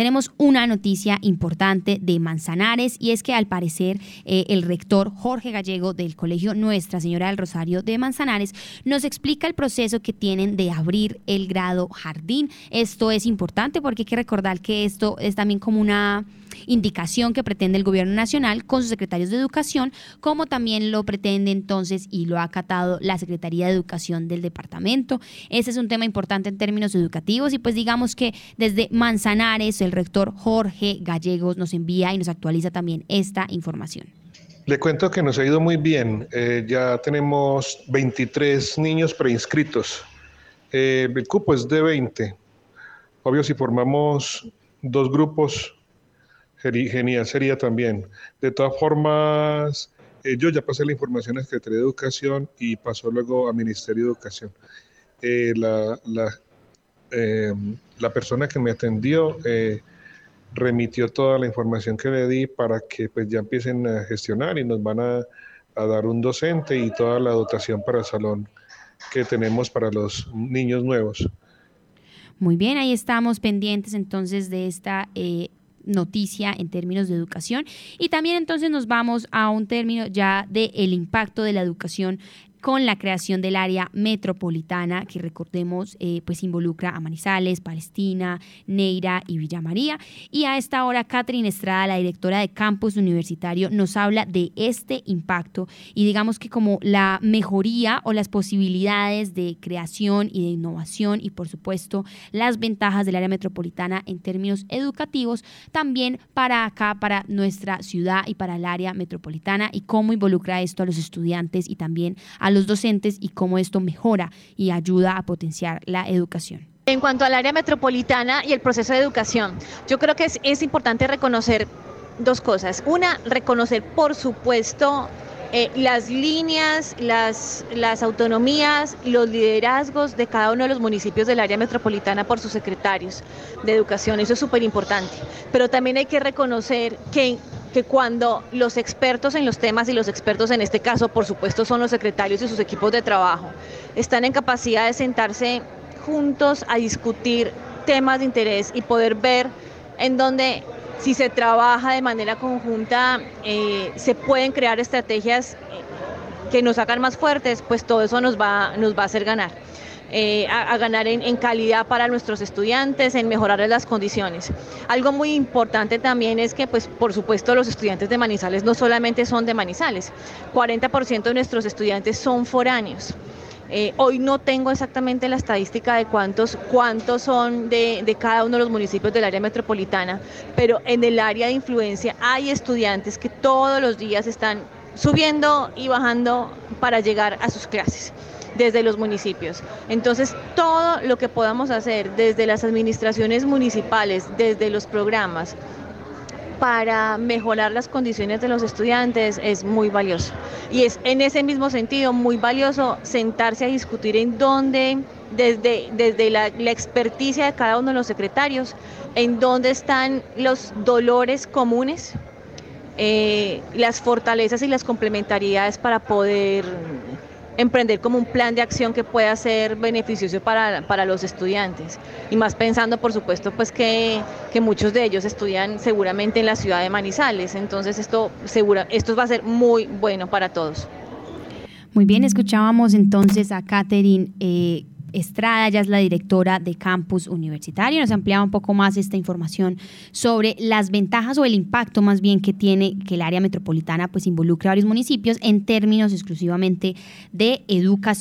tenemos una noticia importante de Manzanares y es que al parecer eh, el rector Jorge Gallego del Colegio Nuestra Señora del Rosario de Manzanares nos explica el proceso que tienen de abrir el grado jardín. Esto es importante porque hay que recordar que esto es también como una indicación que pretende el gobierno nacional con sus secretarios de educación, como también lo pretende entonces y lo ha acatado la Secretaría de Educación del departamento. Ese es un tema importante en términos educativos y pues digamos que desde Manzanares el rector Jorge Gallegos nos envía y nos actualiza también esta información. Le cuento que nos ha ido muy bien. Eh, ya tenemos 23 niños preinscritos. Eh, el cupo es de 20. Obvio, si formamos dos grupos Genial sería también. De todas formas, eh, yo ya pasé la información a Secretaría de Educación y pasó luego a Ministerio de Educación. La, eh, la, persona que me atendió remitió toda la información que le di para que pues ya empiecen a gestionar y nos van a, a dar un docente y toda la dotación para el salón que tenemos para los niños nuevos. Muy bien, ahí estamos pendientes entonces de esta noticia en términos de educación y también entonces nos vamos a un término ya del el impacto de la educación con la creación del área metropolitana, que recordemos, eh, pues involucra a Manizales, Palestina, Neira y Villa María. Y a esta hora, Catherine Estrada, la directora de campus universitario, nos habla de este impacto y digamos que como la mejoría o las posibilidades de creación y de innovación y por supuesto las ventajas del área metropolitana en términos educativos, también para acá, para nuestra ciudad y para el área metropolitana y cómo involucra esto a los estudiantes y también a los docentes y cómo esto mejora y ayuda a potenciar la educación. En cuanto al área metropolitana y el proceso de educación, yo creo que es, es importante reconocer dos cosas. Una, reconocer, por supuesto, eh, las líneas, las, las autonomías, los liderazgos de cada uno de los municipios del área metropolitana por sus secretarios de educación. Eso es súper importante. Pero también hay que reconocer que que cuando los expertos en los temas y los expertos en este caso, por supuesto, son los secretarios y sus equipos de trabajo, están en capacidad de sentarse juntos a discutir temas de interés y poder ver en dónde si se trabaja de manera conjunta eh, se pueden crear estrategias que nos hagan más fuertes, pues todo eso nos va, nos va a hacer ganar. Eh, a, ganar en, calidad para nuestros estudiantes, en mejorar las condiciones. Algo muy importante también es que, pues, por supuesto, los estudiantes de Manizales no solamente son de Manizales, 40% de nuestros estudiantes son foráneos. Eh, hoy no tengo exactamente la estadística de cuántos, cuántos son de, de, cada uno de los municipios del área metropolitana, pero en el área de influencia hay estudiantes que todos los días están subiendo y bajando para llegar a sus clases desde los municipios. Entonces, todo lo que podamos hacer desde las administraciones municipales, desde los programas, para mejorar las condiciones de los estudiantes es muy valioso. Y es en ese mismo sentido muy valioso sentarse a discutir en dónde, desde, desde la, experticia de cada uno de los secretarios, en dónde están los dolores comunes, eh, las fortalezas y las complementariedades para poder emprender como un plan de acción que pueda ser beneficioso para, para los estudiantes. Y más pensando, por supuesto, pues que, que, muchos de ellos estudian seguramente en la ciudad de Manizales. Entonces esto, segura, esto va a ser muy bueno para todos. Muy bien, escuchábamos entonces a Catherine eh, Estrada, ella es la directora de Campus Universitario. Nos ampliaba un poco más esta información sobre las ventajas o el impacto más bien que tiene que el área metropolitana pues involucre a varios municipios en términos exclusivamente de educación.